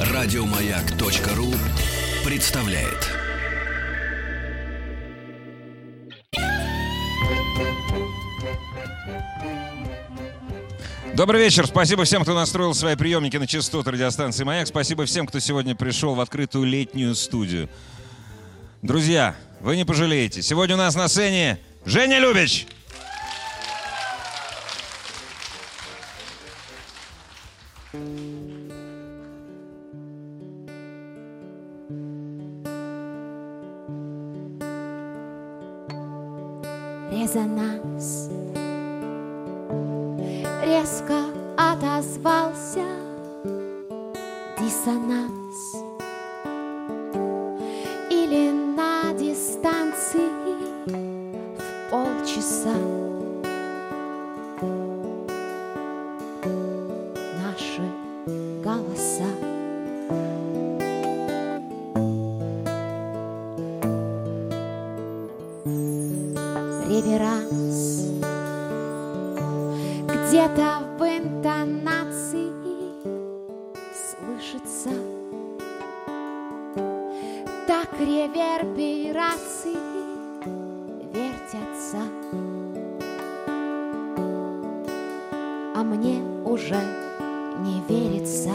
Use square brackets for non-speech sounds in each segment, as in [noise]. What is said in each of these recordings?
Радиомаяк.ру представляет. Добрый вечер. Спасибо всем, кто настроил свои приемники на частоту радиостанции «Маяк». Спасибо всем, кто сегодня пришел в открытую летнюю студию. Друзья, вы не пожалеете. Сегодня у нас на сцене Женя Любич. Резонанс. Резко отозвался диссонанс вертятся А мне уже не верится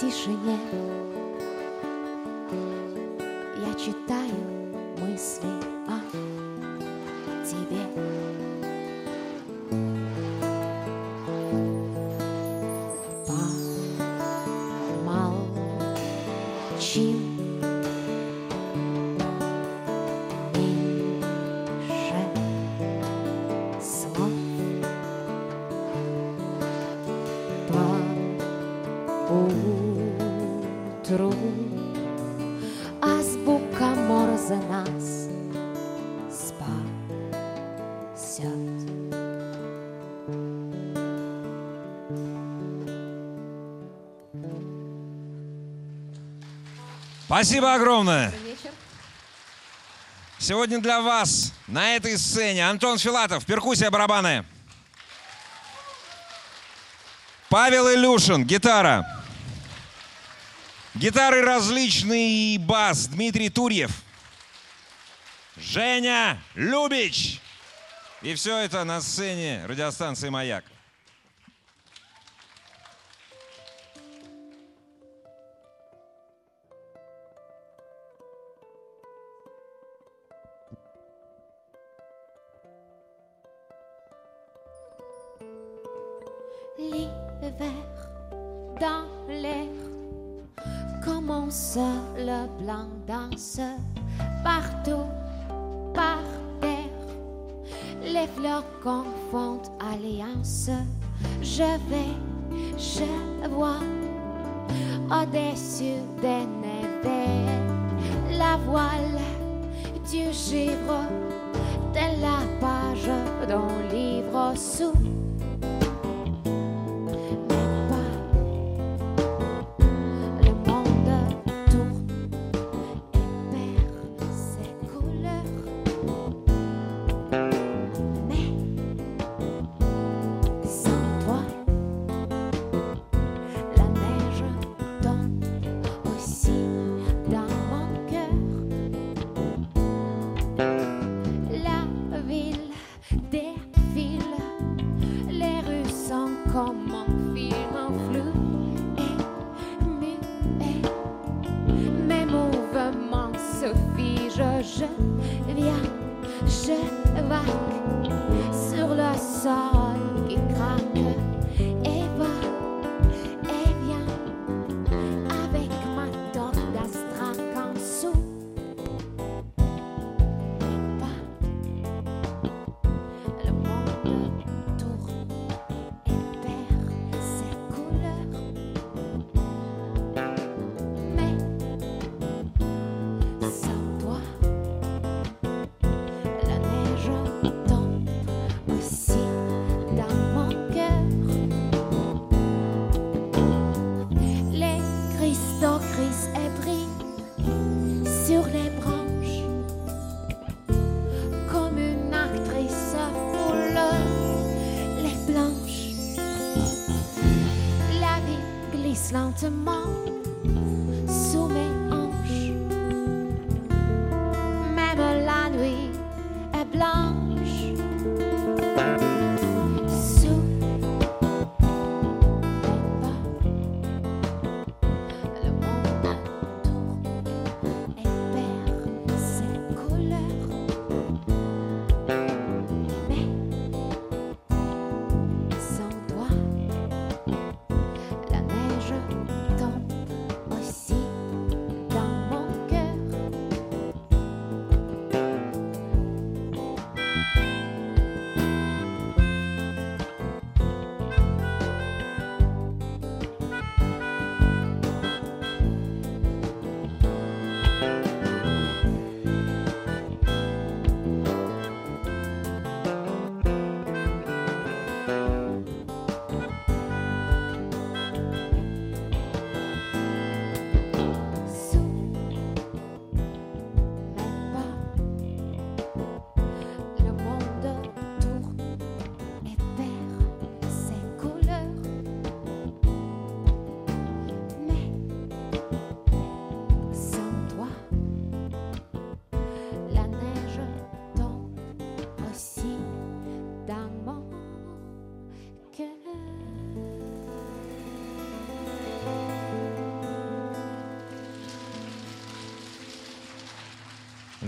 тишине. Я читаю Спасибо огромное. Сегодня для вас на этой сцене Антон Филатов, перкуссия, барабаны. Павел Илюшин, гитара. Гитары различные и бас Дмитрий Турьев. Женя Любич. И все это на сцене радиостанции «Маяк». L'hiver dans l'air commence le blanc danse partout par terre. Les fleurs confondent alliance. Je vais, je vois au-dessus des neiges la voile du givre de la page d'un livre sous.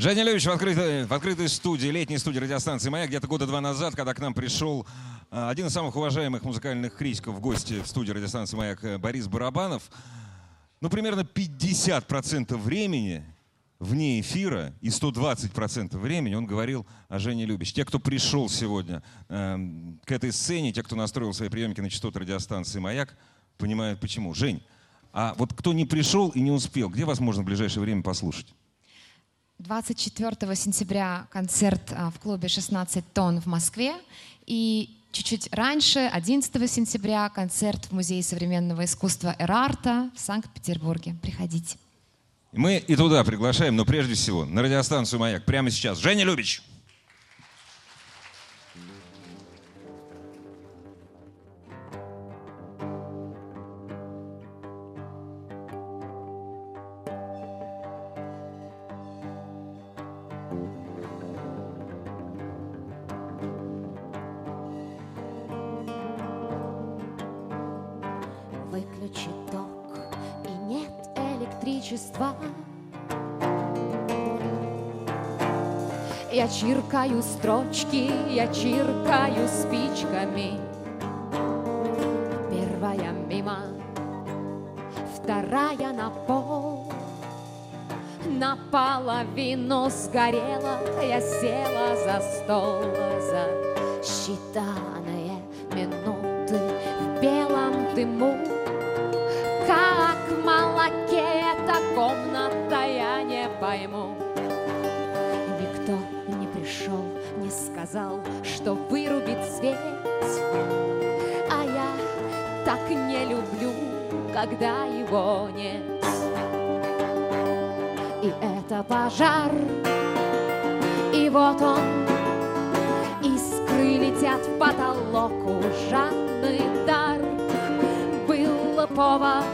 Женя Левич в открытой, в открытой студии, летней студии радиостанции «Маяк» где-то года два назад, когда к нам пришел а, один из самых уважаемых музыкальных критиков в гости в студии радиостанции «Маяк» э, Борис Барабанов. Ну, примерно 50% времени вне эфира и 120% времени он говорил о Жене Любич. Те, кто пришел сегодня эм, к этой сцене, те, кто настроил свои приемники на частоты радиостанции «Маяк», понимают почему. Жень, а вот кто не пришел и не успел, где вас можно в ближайшее время послушать? 24 сентября концерт а, в клубе «16 тонн» в Москве. И чуть-чуть раньше, 11 сентября, концерт в Музее современного искусства Эрарта в Санкт-Петербурге. Приходите. Мы и туда приглашаем, но прежде всего на радиостанцию «Маяк» прямо сейчас. Женя Любич! Я чиркаю строчки, я чиркаю спичками. Первая мимо, вторая на пол. Наполовину сгорела, я села за стол за считанные минуты в белом дыму. Сказал, что вырубит свет. А я так не люблю, когда его нет. И это пожар, и вот он, искры летят в потолок, ужасный дар. Был повод,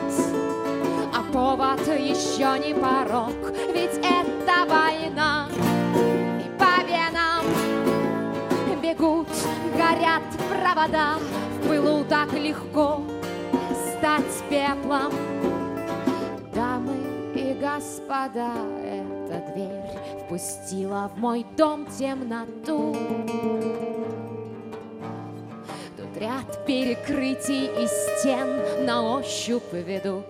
а повод еще не порог, ведь это война. Бегут, горят провода, в пылу так легко стать пеплом. Дамы и господа, эта дверь впустила в мой дом темноту. Тут ряд перекрытий и стен на ощупь ведут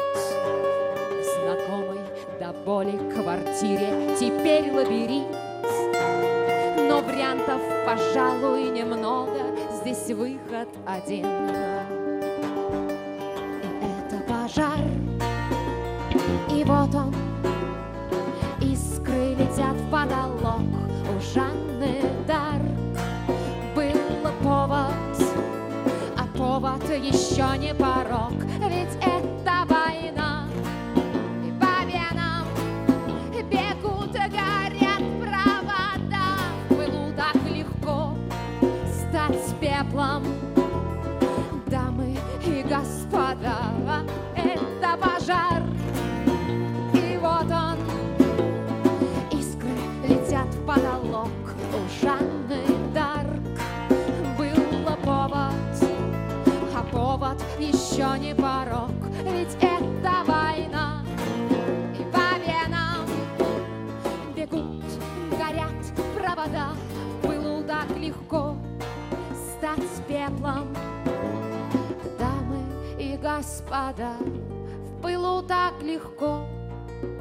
знакомой до боли квартире теперь лабиринт. Вариантов, пожалуй, немного, здесь выход один. И это пожар, и вот он, искры летят в потолок. У Жанны Дарк. Был повод, а повод еще не порог, и господа, в пылу так легко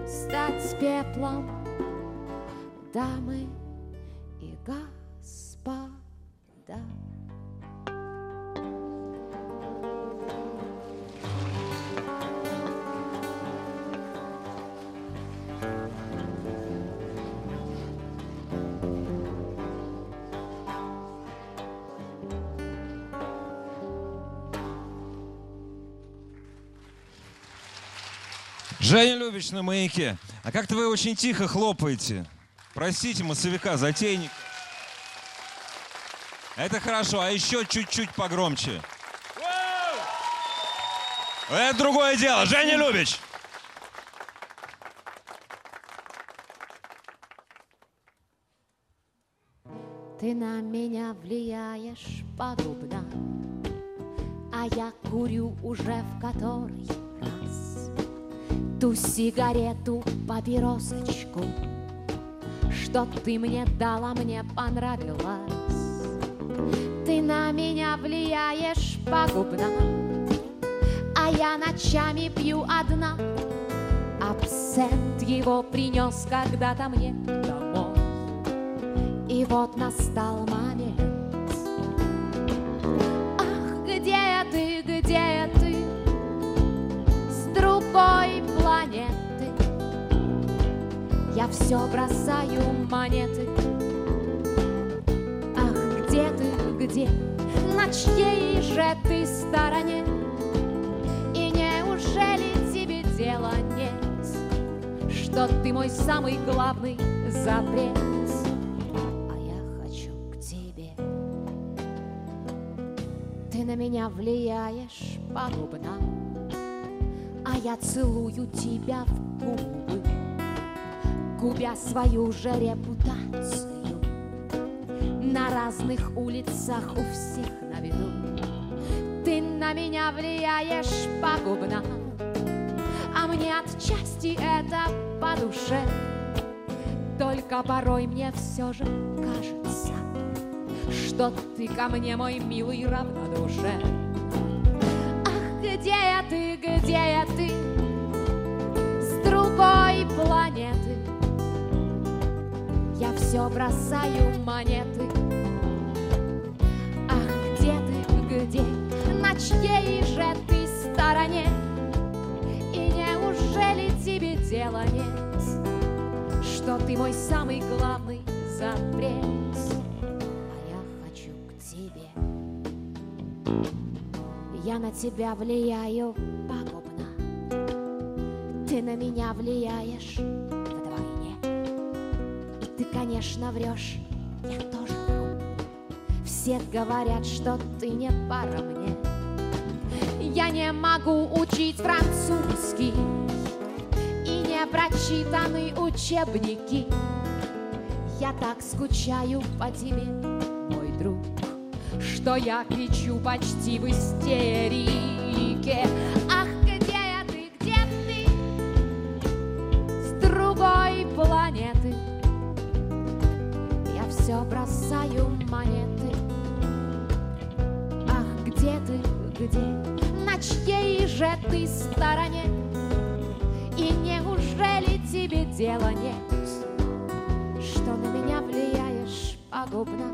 стать пеплом. Дамы Женя Любич на маяке. А как-то вы очень тихо хлопаете. Простите, массовика, затейник. Это хорошо, а еще чуть-чуть погромче. Это другое дело. Женя Любич. Ты на меня влияешь пагубно, А я курю уже в который Ту сигарету, папиросочку, Что ты мне дала, мне понравилось. Ты на меня влияешь пагубно, А я ночами пью одна. Абсент его принес когда-то мне домой. И вот настал момент. Я все бросаю монеты. Ах, где ты, где? На чьей же ты стороне? И неужели тебе дела нет, Что ты мой самый главный запрет? а я хочу к тебе. Ты на меня влияешь пагубно, а я целую тебя в губы, губя свою же репутацию. На разных улицах у всех на виду. Ты на меня влияешь пагубно, а мне отчасти это по душе. Только порой мне все же кажется, Что ты ко мне, мой милый, равнодушен. Ах, где ты, где ты? Все бросаю монеты. Ах, где ты, где? На чьей же ты стороне? И неужели тебе дела нет? что ты мой самый главный запрет, а я хочу к тебе. Я на тебя влияю пагубно, ты на меня влияешь конечно, врешь, я тоже вру. Все говорят, что ты не пара мне. Я не могу учить французский и не прочитаны учебники. Я так скучаю по тебе, мой друг, что я кричу почти в истерике. Бросаю монеты. Ах, где ты, где? На чьей же ты стороне? И неужели тебе дела нет, Что на меня влияешь пагубно,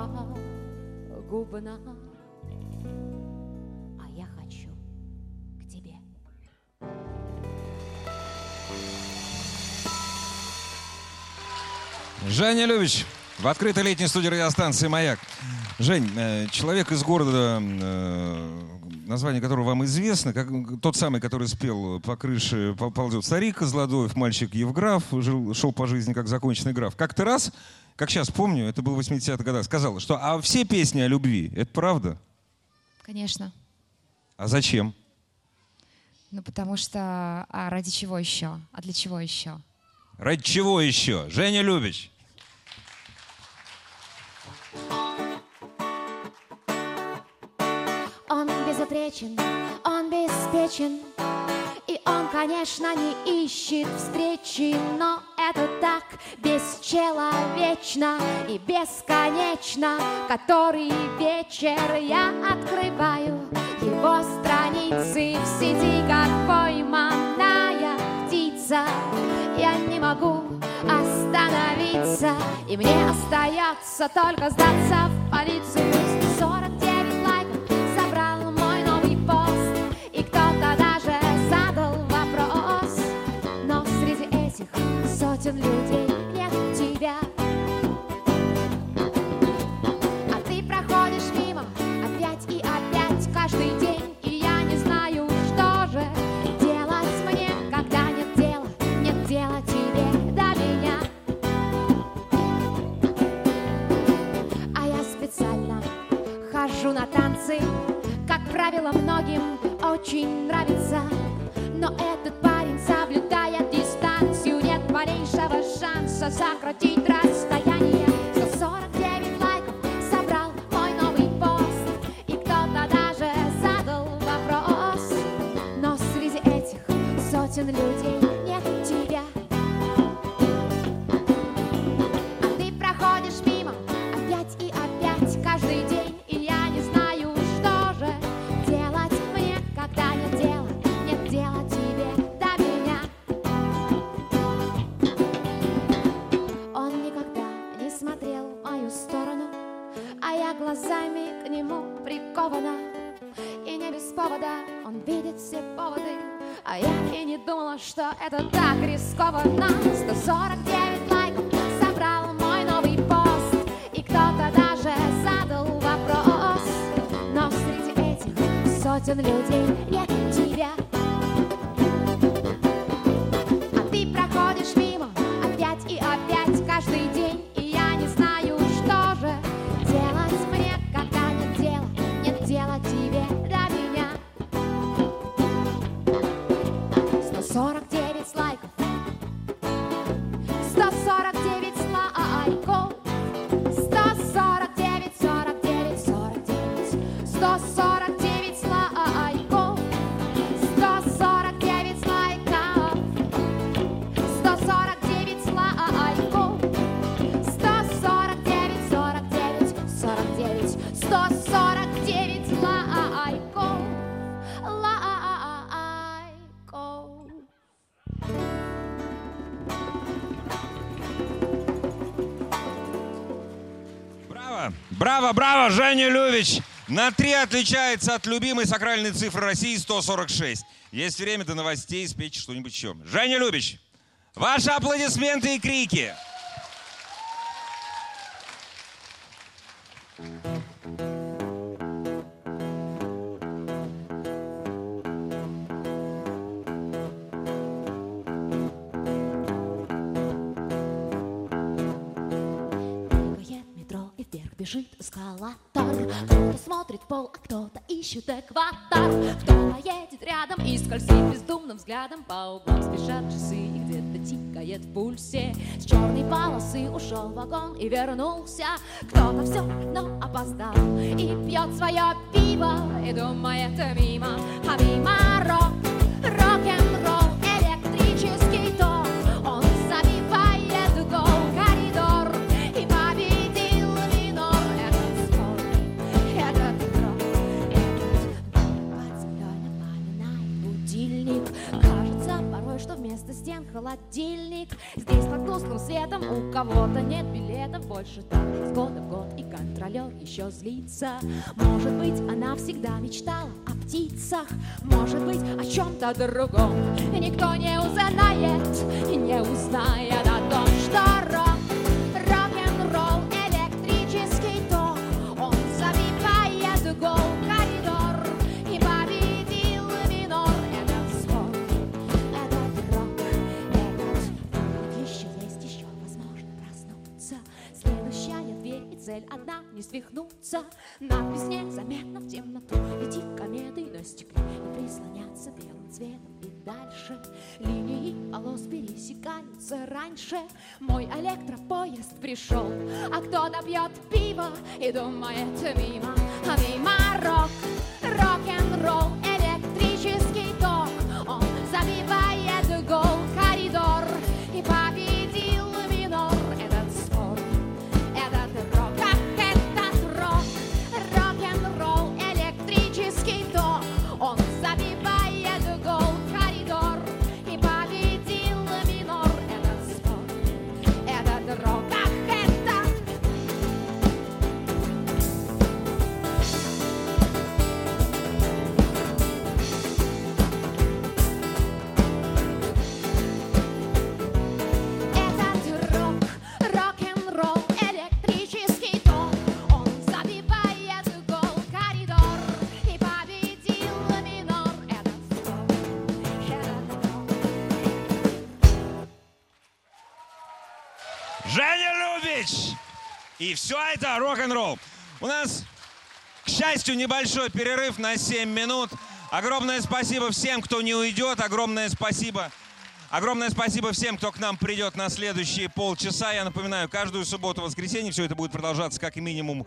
пагубно А я хочу к тебе Женя Любич в открытой летней студии радиостанции «Маяк». Жень, э, человек из города, э, название которого вам известно, как, тот самый, который спел «По крыше пол- ползет старик Козлодоев, мальчик Евграф, жил, шел по жизни как законченный граф». Как-то раз, как сейчас помню, это был в 80-х годах, сказал, что а все песни о любви, это правда? Конечно. А зачем? Ну, потому что... А ради чего еще? А для чего еще? Ради чего еще? Женя Любич. Он безупречен, он беспечен, он, конечно, не ищет встречи, но это так бесчеловечно и бесконечно. Который вечер я открываю его страницы в сети, как пойманная птица. Я не могу остановиться, и мне остается только сдаться в полицию. Сотен людей нет тебя. А ты проходишь мимо опять и опять каждый день, и я не знаю, что же делать мне, когда нет дела, нет дела тебе до меня. А я специально хожу на танцы, как правило, многим очень нравится. Но этот парень соблюдает малейшего шанса сократить расстояние. Рискованно. 149 лайков собрал мой новый пост, и кто-то даже задал вопрос. Но среди этих сотен людей Браво, Женя Любич! На три отличается от любимой сакральной цифры России 146. Есть время до новостей спеть что-нибудь еще. Женя Любич, ваши аплодисменты и крики. Бегает бежит эскалатор. Кто-то смотрит в пол, а кто-то ищет экватор. Кто-то едет рядом и скользит бездумным взглядом По углам спешат часы и где-то тикает в пульсе. С черной полосы ушел вагон и вернулся. Кто-то все равно опоздал и пьет свое пиво. И думает мимо, а мимо рок будильник Кажется порой, что вместо стен холодильник. Здесь под тусклым светом у кого-то нет билетов. Больше так с года в год и контролер еще злится. Может быть, она всегда мечтала о птицах. Может быть, о чем-то другом. И никто не узнает, и не узнает цель одна Не свихнуться. Надпись незаметна в темноту. Лети кометы на стекле. И прислоняться белым цветом И дальше. Линии полос пересекаются раньше. Мой электропоезд пришел. А кто-то пьет пиво? И думает мимо. А мимо рок Рок-н-ролл Все это рок-н-ролл. У нас, к счастью, небольшой перерыв на 7 минут. Огромное спасибо всем, кто не уйдет. Огромное спасибо. Огромное спасибо всем, кто к нам придет на следующие полчаса. Я напоминаю, каждую субботу, воскресенье все это будет продолжаться как минимум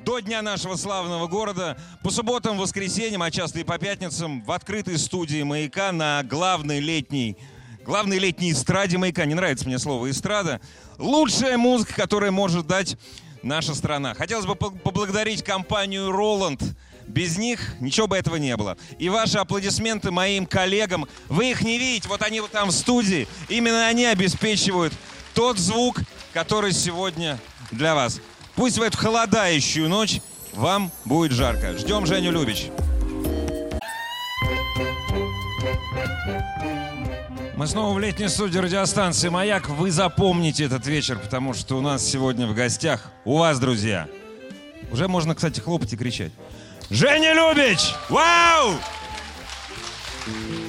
до дня нашего славного города. По субботам, воскресеньям, а часто и по пятницам в открытой студии «Маяка» на главной летней главной летней эстраде «Маяка». Не нравится мне слово «эстрада». Лучшая музыка, которая может дать наша страна. Хотелось бы по- поблагодарить компанию «Роланд». Без них ничего бы этого не было. И ваши аплодисменты моим коллегам. Вы их не видите, вот они вот там в студии. Именно они обеспечивают тот звук, который сегодня для вас. Пусть в эту холодающую ночь вам будет жарко. Ждем Женю Любич. Мы снова в летней студии радиостанции «Маяк». Вы запомните этот вечер, потому что у нас сегодня в гостях, у вас, друзья, уже можно, кстати, хлопать и кричать. Женя Любич! Вау! Как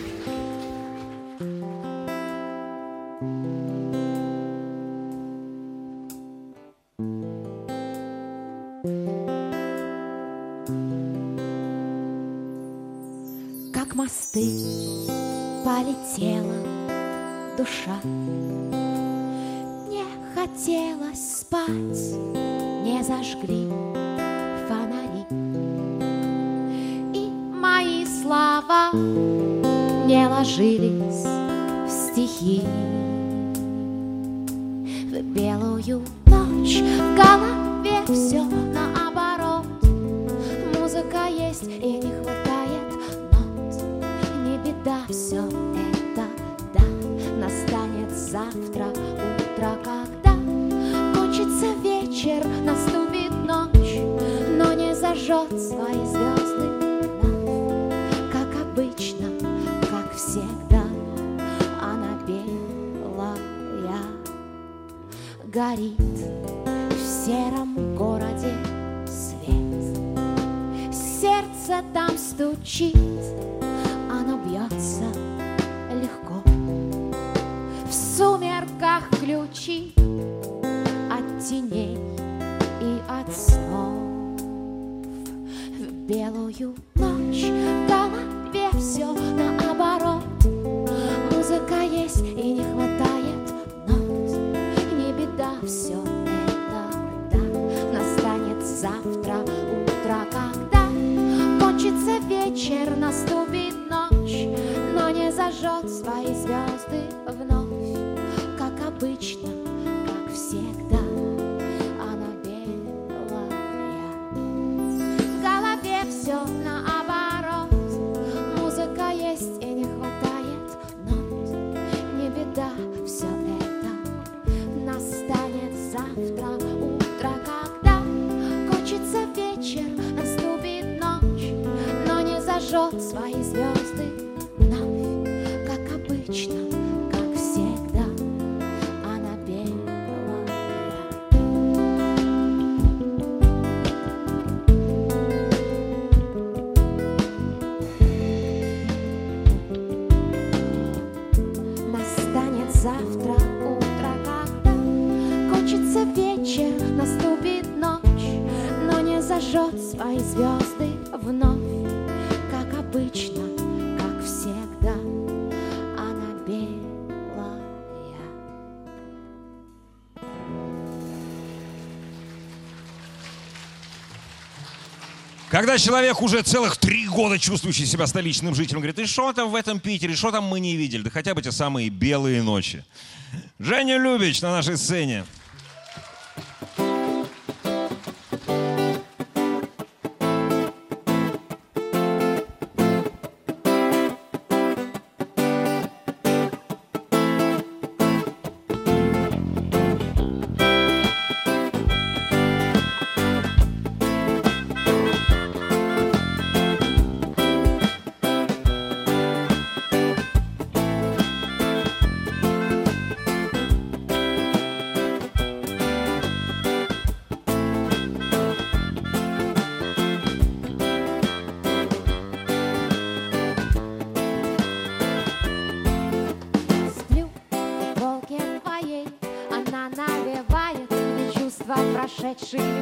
ключи от теней и от снов. В белую ночь в голове все наоборот. Музыка есть и не хватает нот. Не беда, все это да. Настанет завтра утро, когда кончится вечер, наступит ночь, но не зажжет свои звезды. Когда человек уже целых три года чувствующий себя столичным жителем, говорит, и что там в этом Питере, что там мы не видели? Да хотя бы те самые белые ночи. Женя Любич на нашей сцене. She.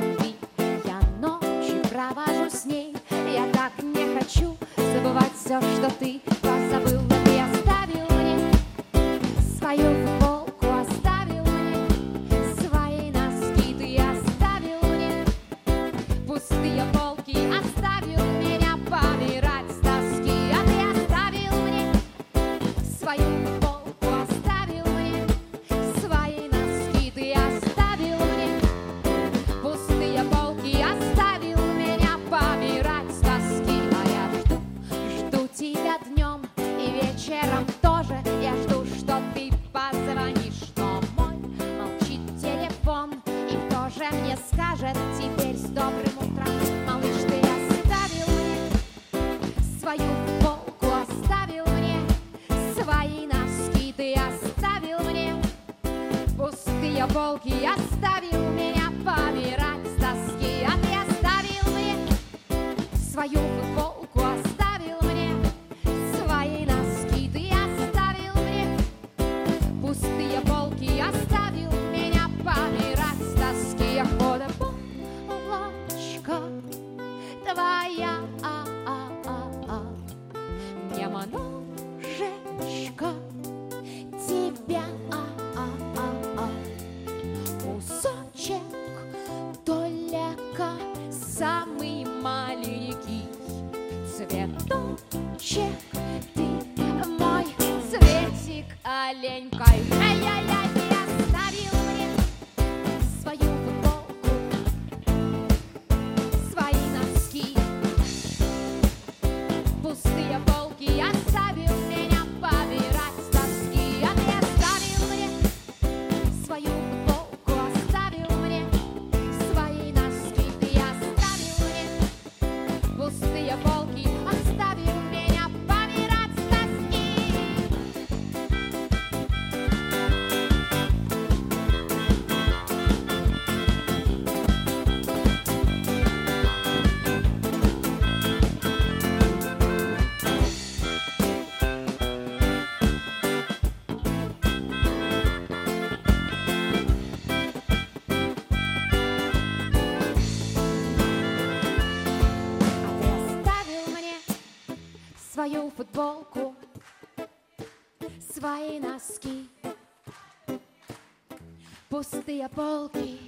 Пустые полки.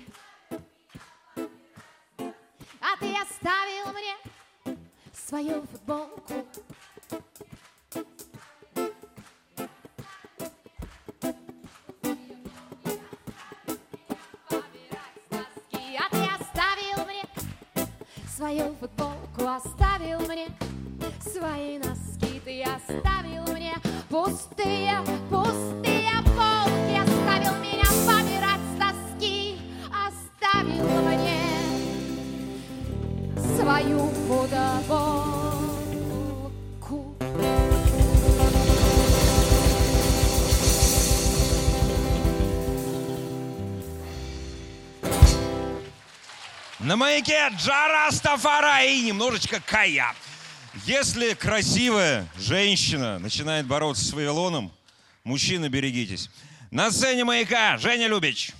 А ты оставил мне свою футболку. На маяке Джара Стафара и немножечко Кая. Если красивая женщина начинает бороться с Вавилоном, мужчины, берегитесь. На сцене маяка Женя Любич.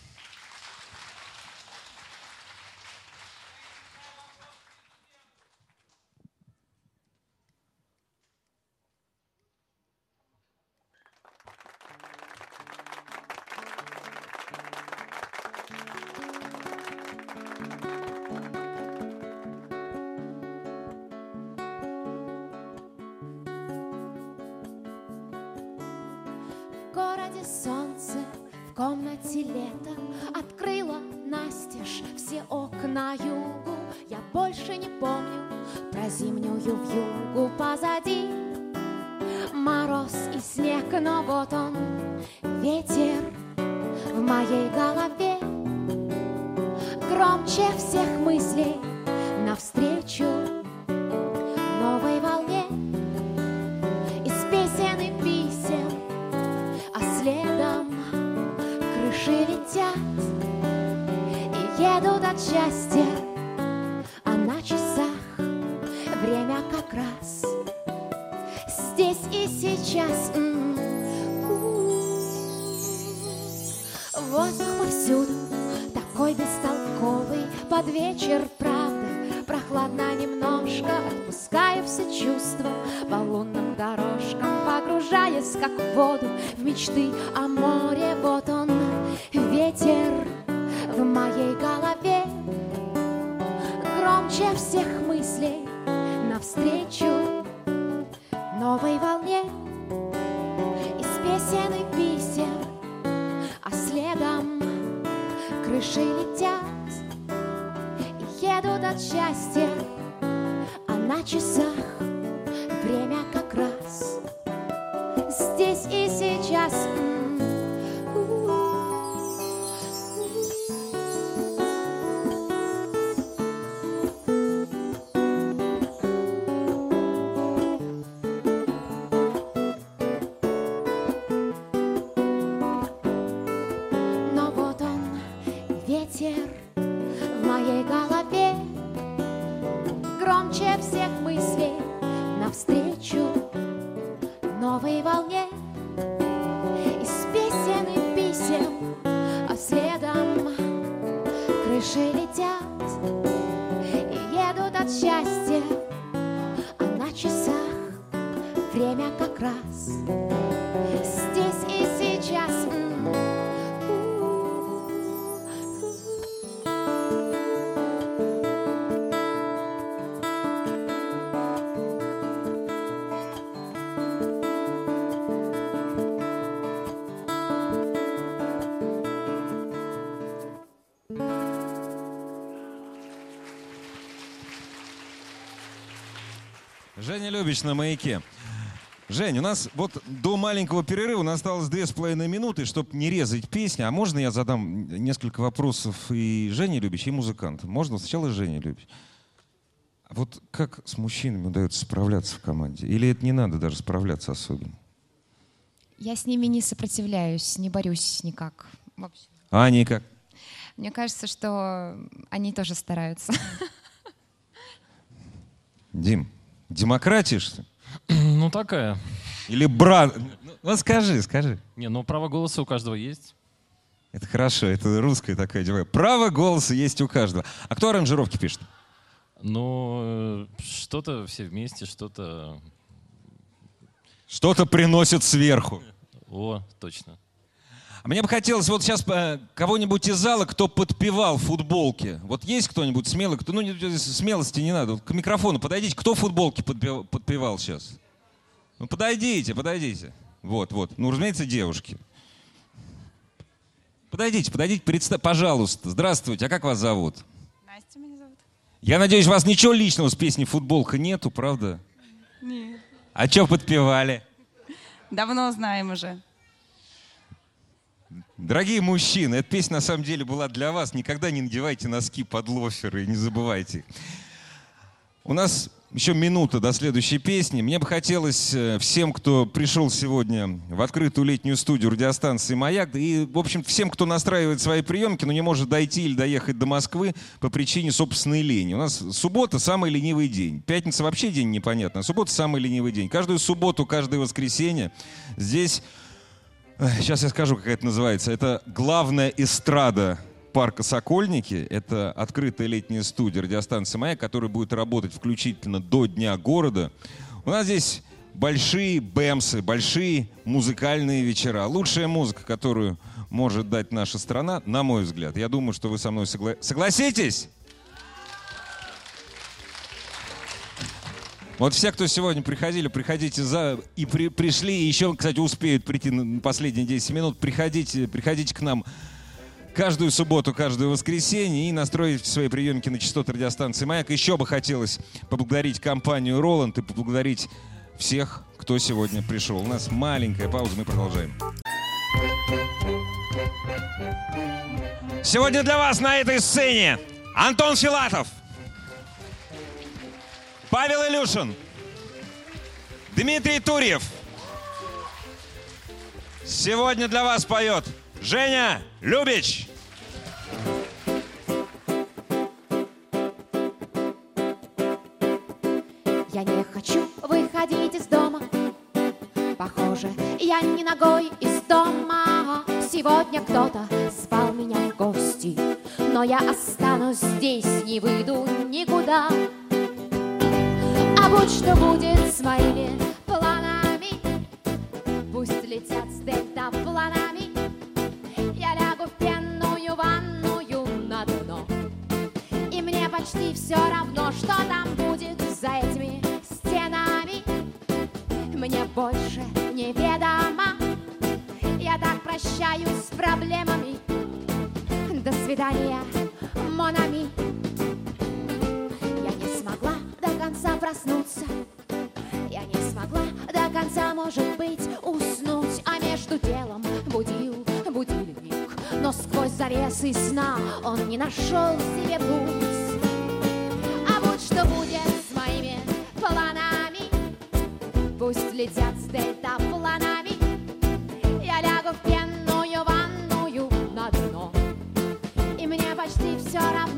Следом крыши летят и едут от счастья, а на часах время как раз здесь и сейчас. Воздух повсюду такой бестолковый под вечер, правда, прохладно немножко, отпускаю все чувства по лунным дорожкам, погружаясь как в воду в мечты о море. Вот он, ветер в моей голове, громче всех мыслей навстречу новой волне. Из песен и писем, а следом крыши летят. И едут от счастья, а на часах раз здесь и сейчас. Женя Любич на маяке. Жень, у нас вот до маленького перерыва у нас осталось две с половиной минуты, чтобы не резать песни. А можно я задам несколько вопросов и Жене Любич, и музыкантам? Можно? Сначала Женя Любич. Вот как с мужчинами удается справляться в команде? Или это не надо даже справляться особенно? Я с ними не сопротивляюсь, не борюсь никак. Вообще. А они как? Мне кажется, что они тоже стараются. Дим, демократия, что ли? [clears throat] Ну, такая. Или брат? Ну, Ну, скажи, скажи. Не, ну право голоса у каждого есть. Это хорошо, это русская такая девочка. Право голоса есть у каждого. А кто аранжировки пишет? Ну, э, что-то все вместе, что-то Что-то приносит сверху. О, точно. А мне бы хотелось вот сейчас э, кого-нибудь из зала, кто подпевал футболки. Вот есть кто-нибудь смелый, кто, ну не- смелости не надо. К микрофону подойдите. Кто футболки подпев- подпевал сейчас? Ну подойдите, подойдите. Вот, вот. Ну, разумеется, девушки. Подойдите, подойдите, представь, пожалуйста. Здравствуйте, а как вас зовут? Настя меня зовут. Я надеюсь, у вас ничего личного с песней «Футболка» нету, правда? Нет. А что подпевали? Давно знаем уже. Дорогие мужчины, эта песня на самом деле была для вас. Никогда не надевайте носки под лоферы не забывайте. У нас еще минута до следующей песни. Мне бы хотелось э, всем, кто пришел сегодня в открытую летнюю студию радиостанции «Маяк», и, в общем, всем, кто настраивает свои приемки, но не может дойти или доехать до Москвы по причине собственной лени. У нас суббота – самый ленивый день. Пятница вообще день непонятный, а суббота – самый ленивый день. Каждую субботу, каждое воскресенье здесь Сейчас я скажу, как это называется. Это главная эстрада парка «Сокольники». Это открытая летняя студия радиостанции «Маяк», которая будет работать включительно до Дня города. У нас здесь большие бэмсы, большие музыкальные вечера. Лучшая музыка, которую может дать наша страна, на мой взгляд. Я думаю, что вы со мной согла- согласитесь. Вот все, кто сегодня приходили, приходите за и при- пришли, и еще, кстати, успеют прийти на последние 10 минут, приходите, приходите к нам каждую субботу, каждое воскресенье и настроить свои приемки на частоты радиостанции «Маяк». Еще бы хотелось поблагодарить компанию «Роланд» и поблагодарить всех, кто сегодня пришел. У нас маленькая пауза, мы продолжаем. Сегодня для вас на этой сцене Антон Филатов, Павел Илюшин, Дмитрий Турьев. Сегодня для вас поет Женя Любич. Я не хочу выходить из дома. Похоже, я не ногой из дома. Сегодня кто-то звал меня в гости. Но я останусь здесь, не выйду никуда А что будет с моими планами Пусть летят с дельтапланами Я лягу в пенную ванную на дно и мне почти все равно, что там будет за этими стенами. Мне больше неведомо. Я так прощаюсь с проблемами. До свидания, Монами. Конца проснуться. Я не смогла до конца, может быть, уснуть, а между делом будил будильник. Но сквозь завесы сна он не нашел себе путь. А вот что будет с моими планами, пусть летят с дельтапланами. Я лягу в пенную ванную на дно, и мне почти все равно,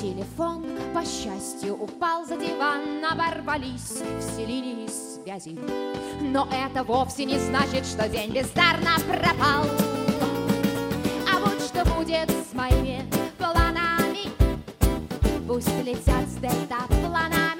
телефон, по счастью, упал за диван Оборвались все линии связи. Но это вовсе не значит, что день бездарно пропал. А вот что будет с моими планами. Пусть летят с дельтапланами Я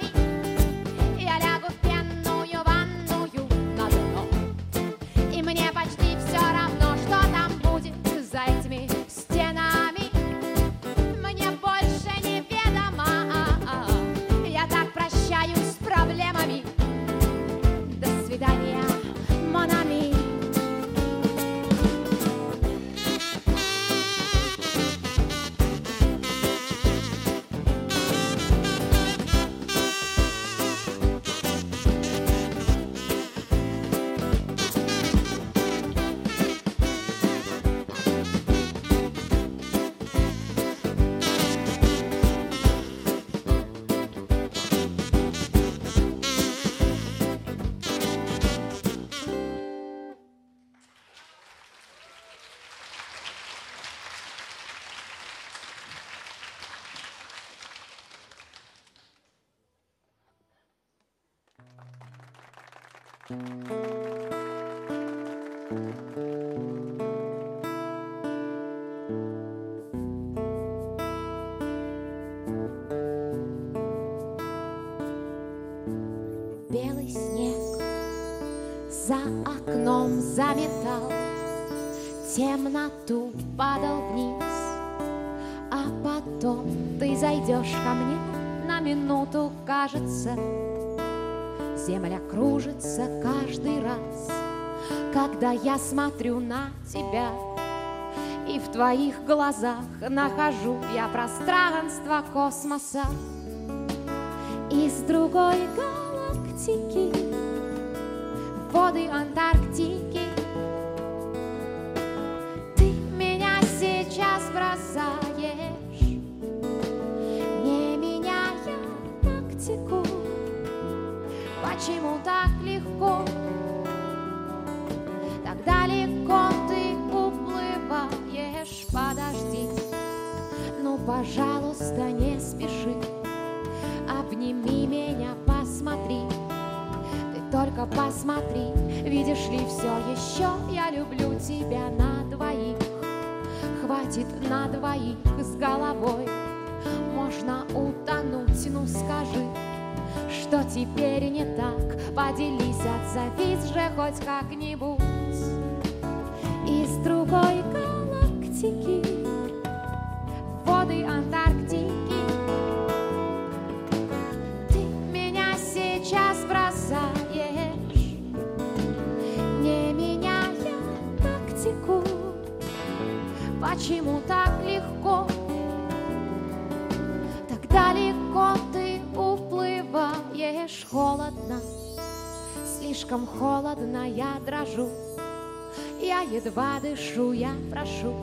заметал Темноту падал вниз. А потом ты зайдешь ко мне На минуту, кажется Земля кружится каждый раз. Когда я смотрю на тебя И в твоих глазах нахожу я пространство космоса. Из другой галактики Воды Антарктики. Ты меня сейчас бросаешь Не меняя тактику. Почему так легко? Так далеко ты уплываешь. Подожди Ну, пожалуйста, не спеши. Обними меня, посмотри только посмотри Видишь ли, все еще я люблю тебя на двоих. Хватит на двоих с головой Можно утонуть, ну скажи Что теперь не так? Поделись, отзовись же хоть как-нибудь. Из другой галактики Воды Антарктики Почему так легко, так далеко ты уплываешь холодно, слишком холодно я дрожу, я едва дышу, я прошу,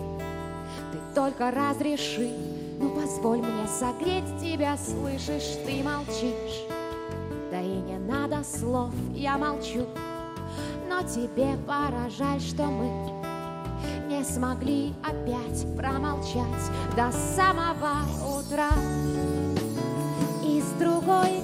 ты только разреши, ну позволь мне согреть тебя, слышишь, ты молчишь. Да и не надо слов, я молчу, но тебе пора жаль, что мы смогли опять промолчать до самого утра. Из другой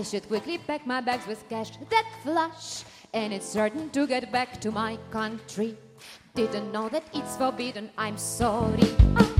I should quickly pack my bags with cash that flush. And it's certain to get back to my country. Didn't know that it's forbidden. I'm sorry. Oh,